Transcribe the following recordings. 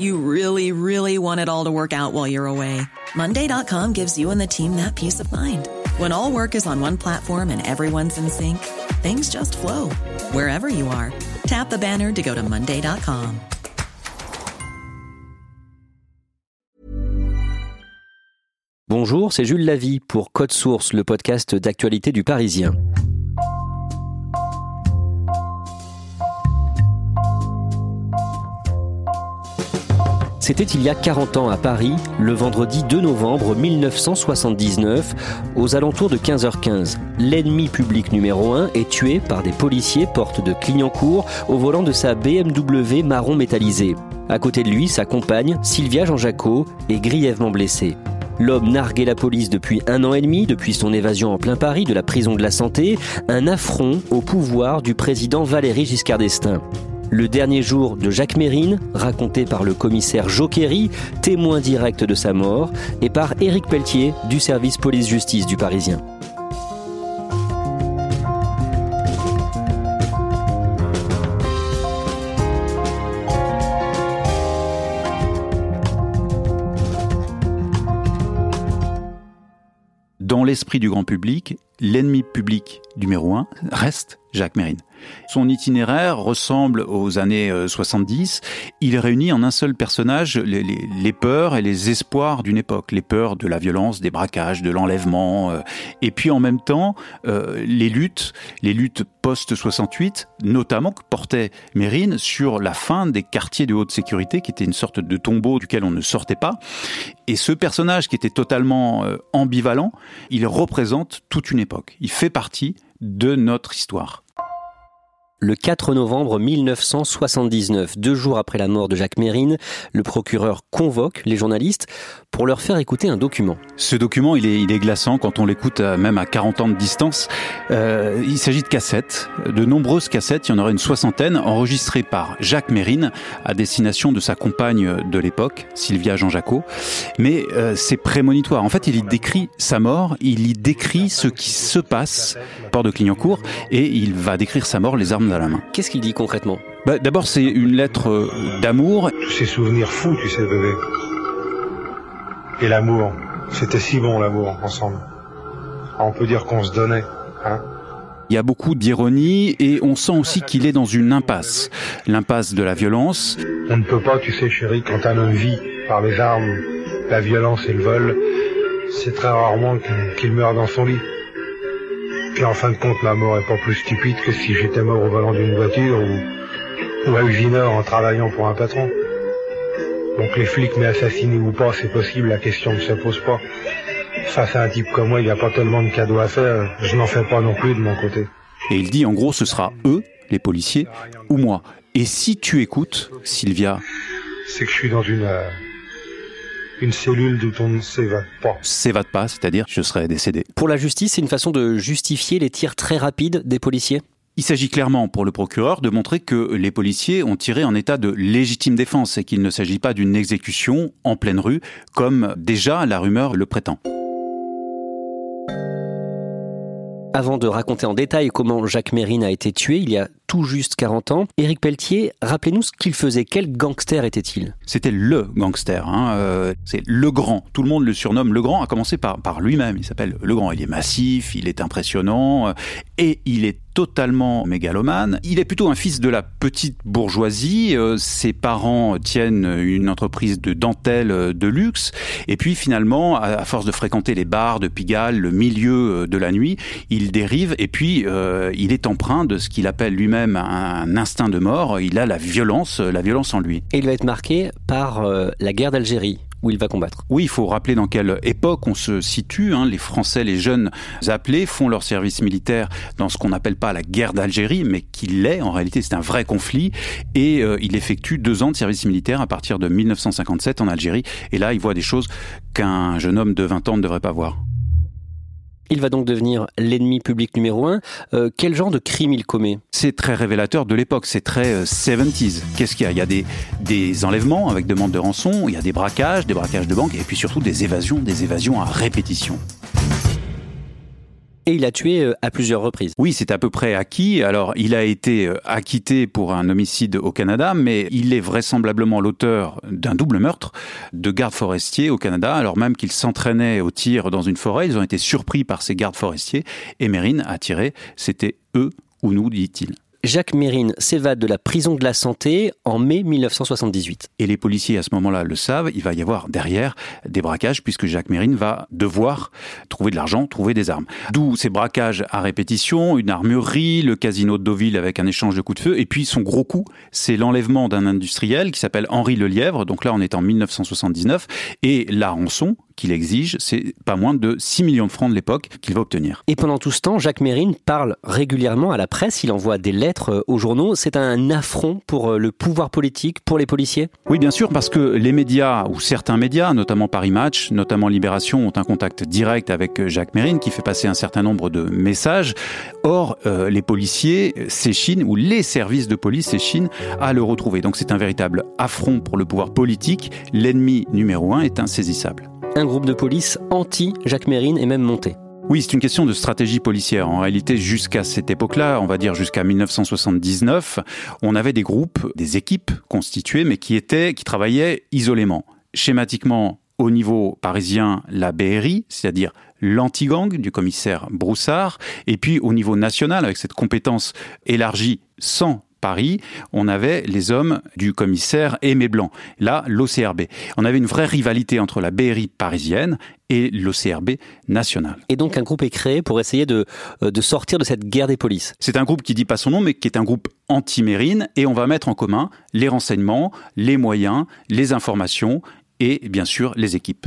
You really, really want it all to work out while you're away. Monday.com gives you and the team that peace of mind. When all work is on one platform and everyone's in sync, things just flow wherever you are. Tap the banner to go to Monday.com. Bonjour, c'est Jules Lavie pour Code Source, le podcast d'actualité du Parisien. C'était il y a 40 ans à Paris, le vendredi 2 novembre 1979, aux alentours de 15h15. L'ennemi public numéro 1 est tué par des policiers porte de Clignancourt au volant de sa BMW marron métallisé. À côté de lui, sa compagne, Sylvia Jean-Jacot, est grièvement blessée. L'homme narguait la police depuis un an et demi, depuis son évasion en plein Paris de la prison de la Santé, un affront au pouvoir du président Valéry Giscard d'Estaing. Le dernier jour de Jacques Mérine, raconté par le commissaire Joquery, témoin direct de sa mort, et par Éric Pelletier du service police-justice du Parisien. Dans l'esprit du grand public, l'ennemi public numéro un reste Jacques Mérine. Son itinéraire ressemble aux années 70. Euh, Il réunit en un seul personnage les, peurs et les espoirs d'une époque. Les peurs de la violence, des braquages, de l'enlèvement. Euh, et puis en même temps, euh, les luttes, les luttes post-68, notamment que portait Mérine sur la fin des quartiers de haute sécurité, qui était une sorte de tombeau duquel on ne sortait pas. Et ce personnage qui était totalement ambivalent, il représente toute une époque. Il fait partie de notre histoire. Le 4 novembre 1979, deux jours après la mort de Jacques Mérine, le procureur convoque les journalistes pour leur faire écouter un document. Ce document, il est, il est glaçant quand on l'écoute même à 40 ans de distance. Euh, il s'agit de cassettes, de nombreuses cassettes, il y en aurait une soixantaine, enregistrées par Jacques Mérine à destination de sa compagne de l'époque, Sylvia Jean-Jacot. Mais euh, c'est prémonitoire. En fait, il y décrit sa mort, il y décrit ce qui se passe port de Clignancourt et il va décrire sa mort, les armes à la main. Qu'est-ce qu'il dit concrètement? Bah, D'abord, c'est une lettre euh, d'amour. Tous ces souvenirs fous, tu sais, bébé. Et l'amour. C'était si bon, l'amour, ensemble. Ah, on peut dire qu'on se donnait, hein il y a beaucoup d'ironie et on sent aussi qu'il est dans une impasse. L'impasse de la violence. On ne peut pas, tu sais, chérie, quand un homme vit par les armes, la violence et le vol, c'est très rarement qu'il meurt dans son lit. Puis en fin de compte, ma mort est pas plus stupide que si j'étais mort au volant d'une voiture ou, ou à usineur en travaillant pour un patron. Donc les flics m'aient assassiné ou pas, c'est possible, la question ne se pose pas. Face à un type comme moi, il n'y a pas tellement de cadeaux à faire, je n'en fais pas non plus de mon côté. Et il dit en gros, ce sera eux, les policiers, ou moi. Et si tu écoutes, Sylvia... C'est que je suis dans une... Euh, une cellule d'où on ne s'évade pas. S'évade pas, c'est-à-dire je serais décédé. Pour la justice, c'est une façon de justifier les tirs très rapides des policiers? Il s'agit clairement pour le procureur de montrer que les policiers ont tiré en état de légitime défense et qu'il ne s'agit pas d'une exécution en pleine rue, comme déjà la rumeur le prétend. Avant de raconter en détail comment Jacques Mérine a été tué il y a tout juste 40 ans, Éric Pelletier, rappelez-nous ce qu'il faisait. Quel gangster était-il? C'était le gangster. Hein. Euh, c'est le grand. Tout le monde le surnomme le grand, à commencer par, lui-même. Il s'appelle le grand. Il est massif, il est impressionnant euh, et il est totalement mégalomane. Il est plutôt un fils de la petite bourgeoisie. Euh, ses parents tiennent une entreprise de dentelle de luxe. Et puis finalement, à, force de fréquenter les bars de Pigalle, le milieu de la nuit, il dérive et puis il est empreint de ce qu'il appelle lui-même un instinct de mort. Il a la violence, la violence en lui. Et il va être marqué par la guerre d'Algérie où il va combattre. Oui, il faut rappeler dans quelle époque on se situe. Hein. Les Français, les jeunes appelés, font leur service militaire dans ce qu'on n'appelle pas la guerre d'Algérie, mais qui l'est. En réalité, c'est un vrai conflit. Et euh, il effectue deux ans de service militaire à partir de 1957 en Algérie. Et là, il voit des choses qu'un jeune homme de 20 ans ne devrait pas voir. Il va donc devenir l'ennemi public numéro un. Euh, quel genre de crime il commet? C'est très révélateur de l'époque, c'est très 70s. Euh, Qu'est-ce qu'il y a? Il y a des, des enlèvements avec demande de rançon, il y a des braquages, des braquages de banque, et puis surtout des évasions, des évasions à répétition et il a tué euh, à plusieurs reprises. Oui, c'est à peu près acquis. Alors, il a été euh, acquitté pour un homicide au Canada, mais il est vraisemblablement l'auteur d'un double meurtre de gardes forestiers au Canada, alors même qu'ils s'entraînaient au tir dans une forêt. Ils ont été surpris par ces gardes forestiers et Mérine a tiré. C'était eux ou nous, dit-il. Jacques Mérine s'évade de la prison de la santé en mai 1978. Et les policiers à ce moment-là le savent, il va y avoir derrière des braquages puisque Jacques Mérine va devoir trouver de l'argent, trouver des armes. D'où ces braquages à répétition, une armurerie, le casino de Deauville avec un échange de coups de feu, et puis son gros coup, c'est l'enlèvement d'un industriel qui s'appelle Henri Lelièvre, donc là on est en 1979, et la rançon qu'il exige, c'est pas moins de 6 millions de francs de l'époque qu'il va obtenir. Et pendant tout ce temps, Jacques Mérine parle régulièrement à la presse, il envoie des lettres euh, aux journaux. C'est un affront pour euh, le pouvoir politique, pour les policiers? Oui, bien sûr, parce que les médias, ou certains médias, notamment Paris Match, notamment Libération, ont un contact direct avec euh, Jacques Mérine qui fait passer un certain nombre de messages. Or, les policiers s'échinent, ou les services de police s'échinent à le retrouver. Donc c'est un véritable affront pour le pouvoir politique. L'ennemi numéro un est insaisissable un groupe de police anti-Jacques Mérine est même monté. Oui, c'est une question de stratégie policière. En réalité, jusqu'à cette époque-là, on va dire jusqu'à 1979, on avait des groupes, des équipes constituées, mais qui étaient, qui travaillaient isolément. Schématiquement, au niveau parisien, la BRI, c'est-à-dire l'anti-gang du commissaire Broussard, et puis au niveau national, avec cette compétence élargie sans Paris, on avait les hommes du commissaire Aimé Blanc, là l'OCRB. On avait une vraie rivalité entre la BRI parisienne et l'OCRB national. Et donc un groupe est créé pour essayer de, euh, de sortir de cette guerre des polices. C'est un groupe qui dit pas son nom, mais qui est un groupe anti-mérine, et on va mettre en commun les renseignements, les moyens, les informations et bien sûr les équipes.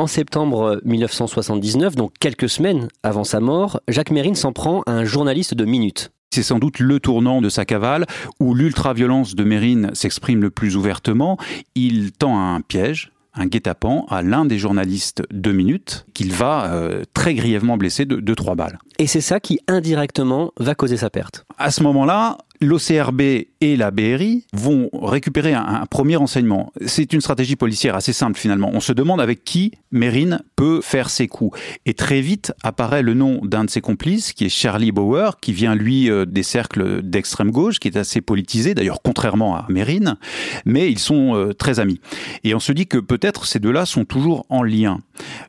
En septembre 1979, donc quelques semaines avant sa mort, Jacques Mérine s'en prend à un journaliste de Minute. C'est sans doute le tournant de sa cavale où l'ultra-violence de Mérine s'exprime le plus ouvertement. Il tend un piège, un guet-apens à l'un des journalistes de Minute qu'il va euh, très grièvement blesser de, de trois balles. Et c'est ça qui indirectement va causer sa perte. À ce moment-là, l'OCRB et la BRI vont récupérer un, premier renseignement. C'est une stratégie policière assez simple finalement. On se demande avec qui Mérine peut faire ses coups. Et très vite apparaît le nom d'un de ses complices, qui est Charlie Bauer, qui vient lui euh, des cercles d'extrême gauche, qui est assez politisé, d'ailleurs contrairement à Mérine, mais ils sont euh, très amis. Et on se dit que peut-être ces deux-là sont toujours en lien.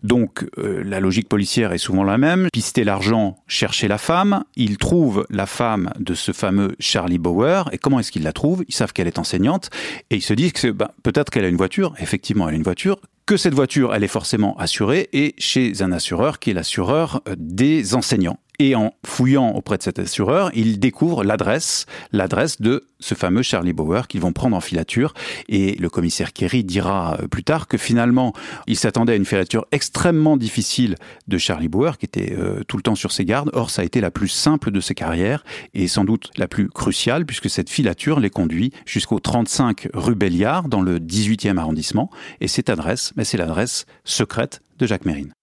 Donc euh, la logique policière est souvent la même. Pister l'argent, chercher la femme. Il trouve la femme de ce fameux Charlie Bauer. Et comment est-ce qu'ils la trouvent Ils savent qu'elle est enseignante et ils se disent que ben, peut-être qu'elle a une voiture. Effectivement, elle a une voiture que cette voiture, elle est forcément assurée et chez un assureur qui est l'assureur euh, des enseignants. Et en fouillant auprès de cet assureur, ils découvrent l'adresse, l'adresse de ce fameux Charlie Bauer qu'ils vont prendre en filature. Et le commissaire Kerry dira euh, plus tard que finalement, il s'attendait à une filature extrêmement difficile de Charlie Bauer, qui était euh, tout le temps sur ses gardes. Or, ça a été la plus simple de ses carrières et sans doute la plus cruciale, puisque cette filature les conduit jusqu'au 35 rue Belliard, dans le 18e arrondissement. Et cette adresse, mais c'est l'adresse secrète de Jacques Mérine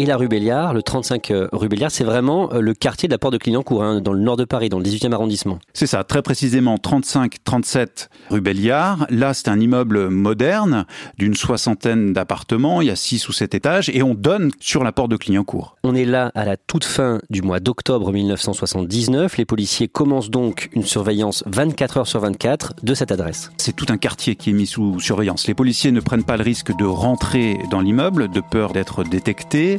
et la rue Béliard, le 35 euh, rue Béliard, c'est vraiment euh, le quartier de la Porte de Clignancourt, hein, dans le nord de Paris, dans le 18e arrondissement. C'est ça, très précisément 35-37 rue Béliard. Là, c'est un immeuble moderne d'une soixantaine d'appartements, il y a 6 ou 7 étages, et on donne sur la Porte de Clignancourt. On est là à la toute fin du mois d'octobre 1979. Les policiers commencent donc une surveillance 24 heures sur 24 de cette adresse. C'est tout un quartier qui est mis sous surveillance. Les policiers ne prennent pas le risque de rentrer dans l'immeuble, de peur d'être détectés.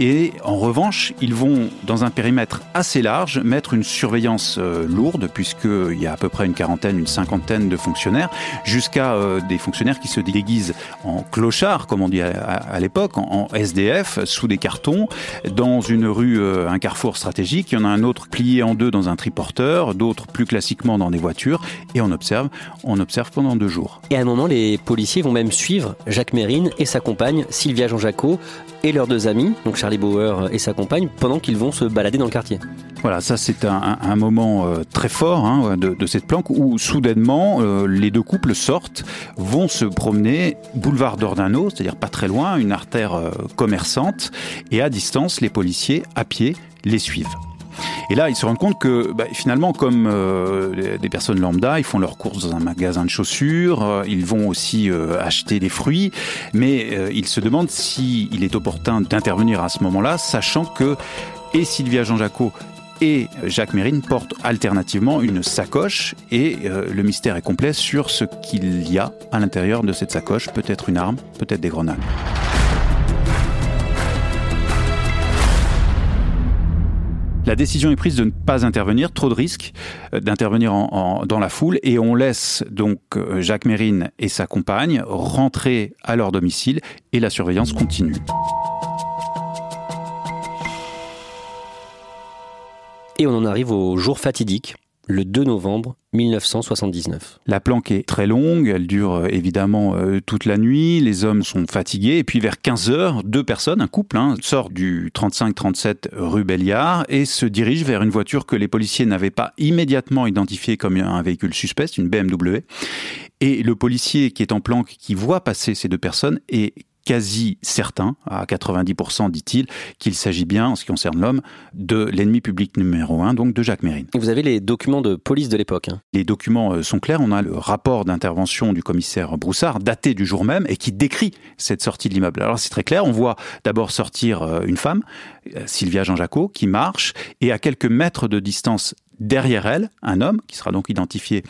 Et en revanche, ils vont, dans un périmètre assez large, mettre une surveillance euh, lourde, puisqu'il y a à peu près une quarantaine, une cinquantaine de fonctionnaires, jusqu'à euh, des fonctionnaires qui se déguisent en clochards, comme on dit à, l'époque, en, SDF, sous des cartons, dans une rue, euh, un carrefour stratégique. Il y en a un autre plié en deux dans un triporteur, d'autres plus classiquement dans des voitures, et on observe, on observe pendant deux jours. Et à un moment, les policiers vont même suivre Jacques Mérine et sa compagne Sylvia Jean-Jacot et leurs deux amis, donc Charlie Bauer et sa compagne, pendant qu'ils vont se balader dans le quartier. Voilà, ça c'est un, moment euh, très fort hein, de, cette planque où soudainement euh, les deux couples sortent, vont se promener boulevard d'Ordano, c'est-à-dire pas très loin, une artère euh, commerçante, et à distance les policiers à pied les suivent. Et là, ils se rendent compte que bah, finalement, comme euh, des personnes lambda, ils font leurs courses dans un magasin de chaussures, euh, ils vont aussi euh, acheter des fruits, mais ils se demandent s'il est opportun d'intervenir à ce moment-là, sachant que et Sylvia Jean-Jacot et Jacques Mérine portent alternativement une sacoche et le mystère est complet sur ce qu'il y a à l'intérieur de cette sacoche, peut-être une arme, peut-être des grenades. La décision est prise de ne pas intervenir, trop de risques euh, d'intervenir dans la foule, et on laisse donc euh, Jacques Mérine et sa compagne rentrer à leur domicile, et la surveillance continue. Et on en arrive au jour fatidique, le 2 novembre 1979. La planque est très longue, elle dure euh, évidemment euh, toute la nuit, les hommes sont fatigués, et puis vers 15 heures, deux personnes, un couple, hein, sort du 35-37 rue Belliard et se dirige vers une voiture que les policiers n'avaient pas immédiatement identifiée comme un véhicule suspect, une BMW. Et le policier qui est en planque, qui voit passer ces deux personnes, est quasi certain, à 90% dit-il, qu'il s'agit bien, en ce qui concerne l'homme, de l'ennemi public numéro un, donc de Jacques Mérine. Vous avez les documents de police de l'époque. Hein. Les documents euh, sont clairs. On a le rapport d'intervention du commissaire Broussard, daté du jour même, et qui décrit cette sortie de l'immeuble. Alors c'est très clair. On voit d'abord sortir euh, une femme, euh, Sylvia Jean-Jacot, qui marche, et à quelques mètres de distance derrière elle, un homme, qui sera donc identifié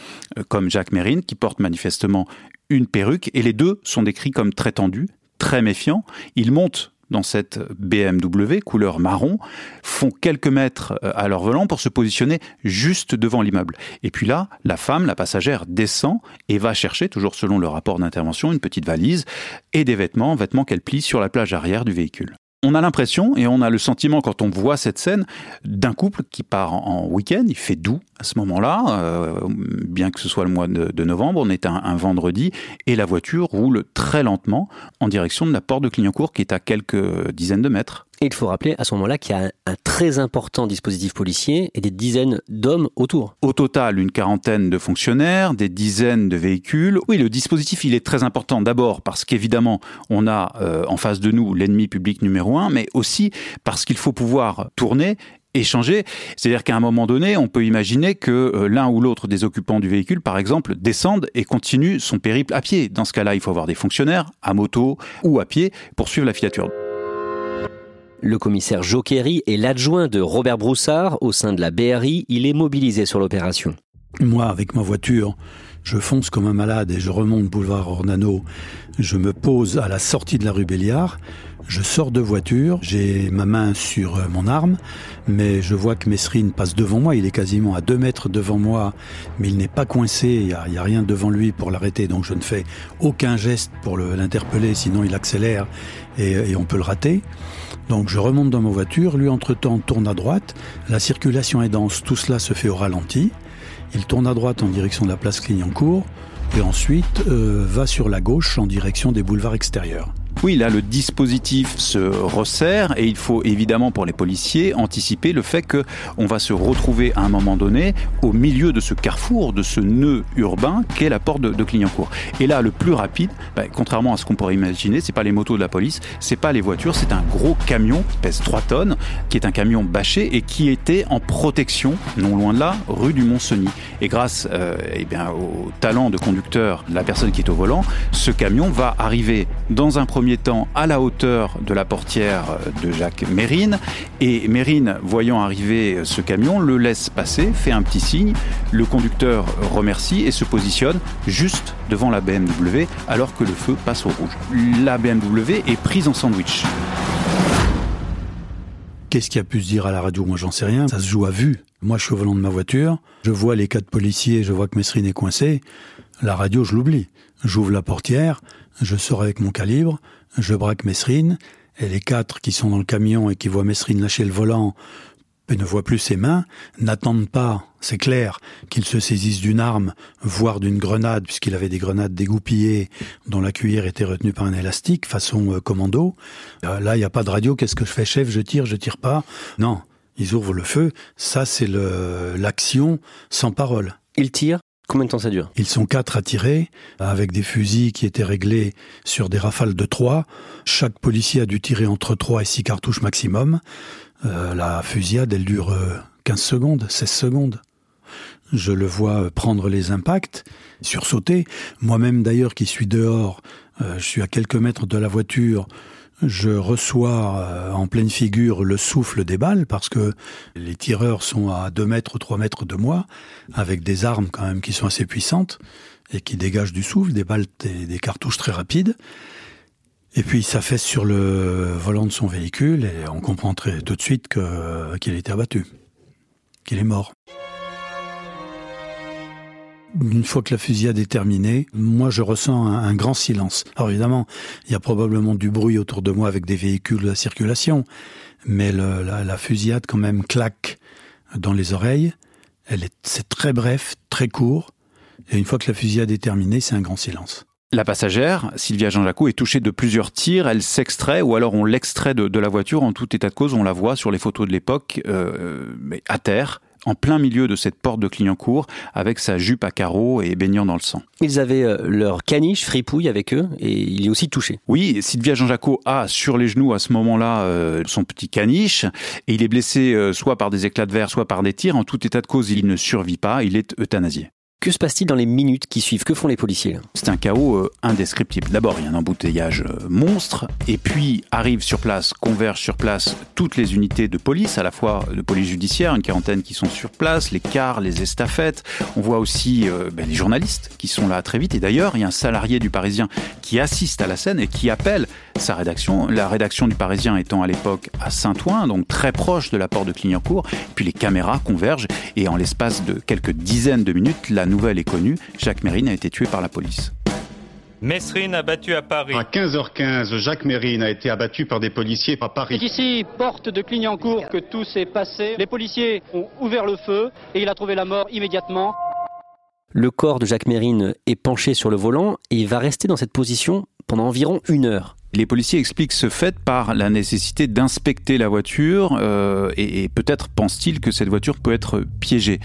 comme Jacques Mérine, qui porte manifestement une perruque, et les deux sont décrits comme très tendus, très méfiants. Ils montent dans cette BMW couleur marron, font quelques mètres euh, à leur volant pour se positionner juste devant l'immeuble. Et puis là, la femme, la passagère, descend et va chercher, toujours selon le rapport d'intervention, une petite valise et des vêtements, vêtements qu'elle plie sur la plage arrière du véhicule on a l'impression et on a le sentiment quand on voit cette scène d'un couple qui part en, week-end, il fait doux à ce moment-là, euh, bien que ce soit le mois de, novembre, on est un, vendredi et la voiture roule très lentement en direction de la porte de Clignancourt qui est à quelques dizaines de mètres il faut rappeler à ce moment-là qu'il y a un, très important dispositif policier et des dizaines d'hommes autour. Au total, une quarantaine de fonctionnaires, des dizaines de véhicules. Oui, le dispositif, il est très important. D'abord parce qu'évidemment, on a euh, en face de nous l'ennemi public numéro un, mais aussi parce qu'il faut pouvoir tourner échanger. C'est-à-dire qu'à un moment donné, on peut imaginer que euh, l'un ou l'autre des occupants du véhicule, par exemple, descende et continue son périple à pied. Dans ce cas-là, il faut avoir des fonctionnaires à moto ou à pied pour suivre la filature. Le commissaire Joquery est l'adjoint de Robert Broussard au sein de la BRI. Il est mobilisé sur l'opération. Moi, avec ma voiture, je fonce comme un malade et je remonte boulevard Ornano. Je me pose à la sortie de la rue Béliard. Je sors de voiture, j'ai ma main sur euh, mon arme, mais je vois que Mesrine passe devant moi. Il est quasiment à deux mètres devant moi, mais il n'est pas coincé. Il n'y a, rien devant lui pour l'arrêter, donc je ne fais aucun geste pour l'interpeller, sinon il accélère et on peut le rater. Donc je remonte dans ma voiture, lui entre-temps tourne à droite, la circulation est dense, tout cela se fait au ralenti. Il tourne à droite en direction de la place Clignancourt et ensuite euh, va sur la gauche en direction des boulevards extérieurs. Oui, là, le dispositif se resserre et il faut évidemment pour les policiers anticiper le fait que on va se retrouver à un moment donné au milieu de ce carrefour, de ce nœud urbain qu'est la porte de, Clignancourt. Et là, le plus rapide, bah, contrairement à ce qu'on pourrait imaginer, c'est pas les motos de la police, c'est pas les voitures, c'est un gros camion qui pèse 3 tonnes, qui est un camion bâché et qui était en protection, non loin de là, rue du Mont-Cenis. Et grâce euh, eh bien, au talent de conducteur la personne qui est au volant, ce camion va arriver dans un premier temps à la hauteur de la portière de Jacques Mérine. Et Mérine, voyant arriver ce camion, le laisse passer, fait un petit signe. Le conducteur remercie et se positionne juste devant la BMW alors que le feu passe au rouge. La BMW est prise en sandwich. Qu'est-ce qui a pu se dire à la radio? Moi, j'en sais rien. Ça se joue à vue. Moi, je suis au volant de ma voiture. Je vois les quatre policiers. Je vois que Mesrine est coincé. La radio, je l'oublie. J'ouvre la portière. Je sors avec mon calibre. Je braque Mesrine. Et les quatre qui sont dans le camion et qui voient Mesrine lâcher le volant et ne voient plus ses mains, n'attendent pas, c'est clair, qu'il se saisisse d'une arme, voire d'une grenade, puisqu'il avait des grenades dégoupillées dont la cuillère était retenue par un élastique, façon euh, commando. Euh, là, il n'y a pas de radio, qu'est-ce que je fais, chef Je tire, je tire pas. Non, ils ouvrent le feu. Ça, c'est l'action sans parole. Ils tirent Combien de temps ça dure? Ils sont quatre à tirer, avec des fusils qui étaient réglés sur des rafales de trois. Chaque policier a dû tirer entre trois et six cartouches maximum. Euh, la fusillade, elle dure 15 euh, secondes, 16 secondes. Je le vois prendre les impacts, sursauter. Moi-même d'ailleurs qui suis dehors, euh, je suis à quelques mètres de la voiture, je reçois en pleine figure le souffle des balles parce que les tireurs sont à 2 mètres ou 3 mètres de moi, avec des armes quand même qui sont assez puissantes et qui dégagent du souffle, des balles, des, des cartouches très rapides. Et puis il s'affaisse sur le volant de son véhicule et on comprend tout de suite qu'il a été abattu, qu'il est mort. Une fois que la fusillade est terminée, moi je ressens un, grand silence. Alors évidemment, il y a probablement du bruit autour de moi avec des véhicules la circulation, mais la, la, fusillade quand même claque dans les oreilles. Elle est, c'est très bref, très court, et une fois que la fusillade est terminée, c'est un grand silence. La passagère, Sylvia Jean-Jacques, est touchée de plusieurs tirs. Elle s'extrait ou alors on l'extrait de, la voiture. En tout état de cause, on la voit sur les photos de l'époque, euh, mais à terre, en plein milieu de cette porte de Clignancourt, avec sa jupe à carreaux et baignant dans le sang. Ils avaient euh, leur caniche fripouille avec eux et il est aussi touché. Oui, Sylvia Jean-Jacques a sur les genoux à ce moment-là euh, son petit caniche et il est blessé soit par des éclats de verre, soit par des tirs. En tout état de cause, il ne survit pas, il est euthanasié. Que se passe-t-il dans les minutes qui suivent? Que font les policiers? C'est un chaos euh, indescriptible. D'abord, il y a un embouteillage euh, monstre, et puis arrivent sur place, convergent sur place toutes les unités de police, à la fois de police judiciaire, une quarantaine qui sont sur place, les cars, les estafettes. On voit aussi euh, ben, les journalistes qui sont là très vite. Et d'ailleurs, il y a un salarié du Parisien qui assiste à la scène et qui appelle sa rédaction. La rédaction du Parisien étant à l'époque à Saint-Ouen, donc très proche de la porte de Clignancourt. Puis les caméras convergent et en l'espace de quelques dizaines de minutes, la nouvelle est connue, Jacques Mérine a été tué par la police. Mesrine abattu à Paris. À 15h15, Jacques Mérine a été abattu par des policiers à Paris. C'est ici, porte de Clignancourt, que tout s'est passé. Les policiers ont ouvert le feu et il a trouvé la mort immédiatement. Le corps de Jacques Mérine est penché sur le volant et il va rester dans cette position pendant environ une heure. Les policiers expliquent ce fait par la nécessité d'inspecter la voiture euh, et, peut-être pensent-ils que cette voiture peut être piégée.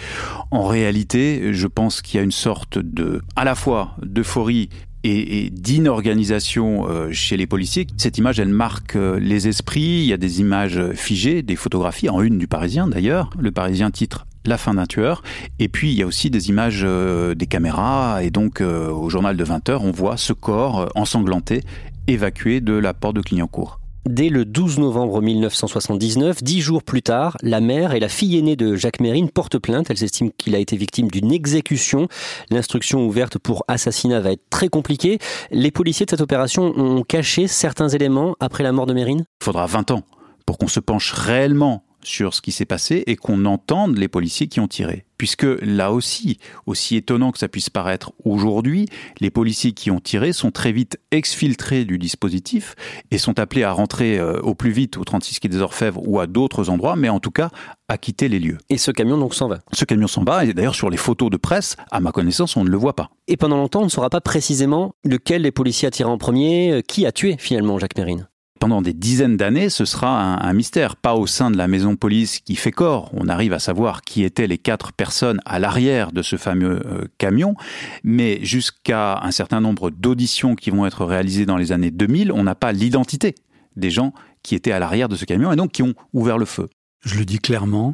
En réalité, je pense qu'il y a une sorte de, à la fois d'euphorie et, d'inorganisation euh, chez les policiers. Cette image, elle marque euh, les esprits. Il y a des images figées, des photographies, en une du Parisien d'ailleurs. Le Parisien titre la fin d'un tueur. Et puis il y a aussi des images des caméras. Et donc au journal de 20 heures, on voit ce corps ensanglanté évacué de la porte de Clignancourt. Dès le 12 novembre 1979, dix jours plus tard, la mère et la fille aînée de Jacques Mérine portent plainte. Elles estiment qu'il a été victime d'une exécution. L'instruction ouverte pour assassinat va être très compliquée. Les policiers de cette opération ont caché certains éléments après la mort de Mérine Il faudra 20 ans pour qu'on se penche réellement sur ce qui s'est passé et qu'on entende les policiers qui ont tiré. Puisque là aussi, aussi étonnant que ça puisse paraître aujourd'hui, les policiers qui ont tiré sont très vite exfiltrés du dispositif et sont appelés à rentrer euh, au plus vite au 36 quai des Orfèvres ou à d'autres endroits, mais en tout cas à quitter les lieux. Et ce camion donc s'en va Ce camion s'en va et d'ailleurs sur les photos de presse, à ma connaissance, on ne le voit pas. Et pendant longtemps, on ne saura pas précisément lequel des policiers a tiré en premier, euh, qui a tué finalement Jacques Mérine pendant des dizaines d'années, ce sera un, mystère. Pas au sein de la maison police qui fait corps. On arrive à savoir qui étaient les quatre personnes à l'arrière de ce fameux euh, camion. Mais jusqu'à un certain nombre d'auditions qui vont être réalisées dans les années 2000, on n'a pas l'identité des gens qui étaient à l'arrière de ce camion et donc qui ont ouvert le feu. Je le dis clairement,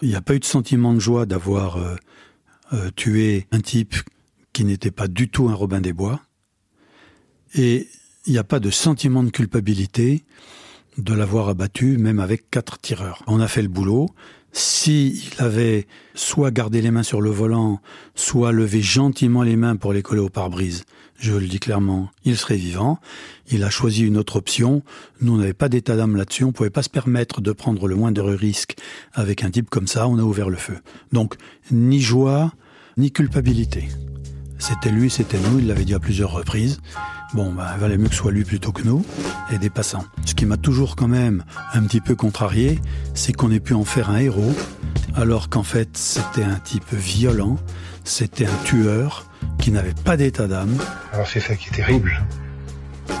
il n'y a pas eu de sentiment de joie d'avoir euh, euh, tué un type qui n'était pas du tout un Robin des Bois. Et il n'y a pas de sentiment de culpabilité de l'avoir abattu, même avec quatre tireurs. On a fait le boulot, S'il avait soit gardé les mains sur le volant, soit levé gentiment les mains pour les coller au pare-brise, je le dis clairement, il serait vivant. Il a choisi une autre option. Nous, on n'avait pas d'état d'âme là-dessus. On pouvait pas se permettre de prendre le moindre risque avec un type comme ça. On a ouvert le feu. Donc, ni joie, ni culpabilité. C'était lui, c'était nous. Il l'avait dit à plusieurs reprises. Bon, bah, il valait mieux que ce soit lui plutôt que nous, et des passants. Ce qui m'a toujours quand même un petit peu contrarié, c'est qu'on ait pu en faire un héros, alors qu'en fait, c'était un type violent, c'était un tueur, qui n'avait pas d'état d'âme. Alors c'est ça qui est terrible.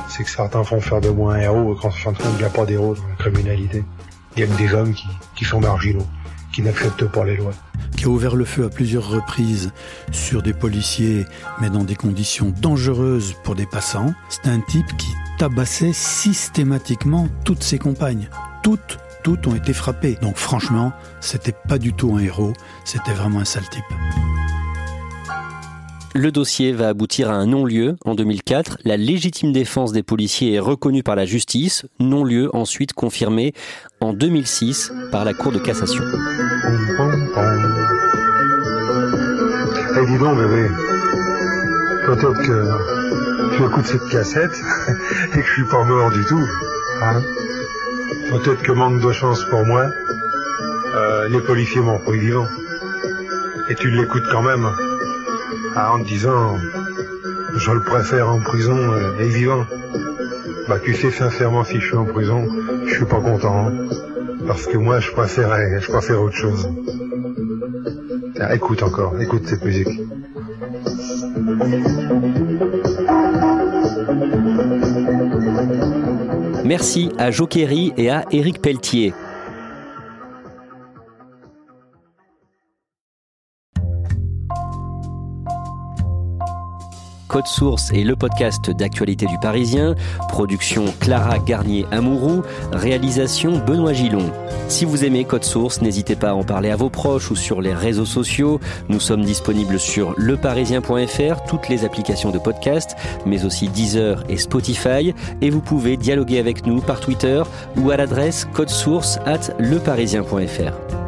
C'est que certains font faire de moi un héros quand en fin de compte il n'y a pas d'héros dans la criminalité. Il y a que des hommes qui, qui sont marginaux, qui n'acceptent pas les lois. Qui a ouvert le feu à plusieurs reprises sur des policiers, mais dans des conditions dangereuses pour des passants. C'est un type qui tabassait systématiquement toutes ses compagnes. Toutes, toutes ont été frappées. Donc franchement, c'était pas du tout un héros, c'était vraiment un sale type. Le dossier va aboutir à un non-lieu en 2004. La légitime défense des policiers est reconnue par la justice, non-lieu ensuite confirmé en 2006 par la Cour de cassation. Eh dis donc bébé, peut-être que j'écoute cette cassette et que je suis pas mort du tout. Hein peut-être que manque de chance pour moi, euh, les policiers m'ont pris vivant. Et tu l'écoutes quand même. Ah, en disant je le préfère en prison euh, et vivant. Bah tu sais sincèrement si je suis en prison, je suis pas content. Hein. parce que moi je préférais, je préfère autre chose. Ah, écoute encore, écoute cette musique. Merci à Joquery et à Éric Pelletier. Code Source est le podcast d'actualité du Parisien. Production Clara Garnier-Amouroux. Réalisation Benoît Gillon. Si vous aimez Code Source, n'hésitez pas à en parler à vos proches ou sur les réseaux sociaux. Nous sommes disponibles sur leparisien.fr, toutes les applications de podcast, mais aussi Deezer et Spotify. Et vous pouvez dialoguer avec nous par Twitter ou à l'adresse codesource at leparisien.fr.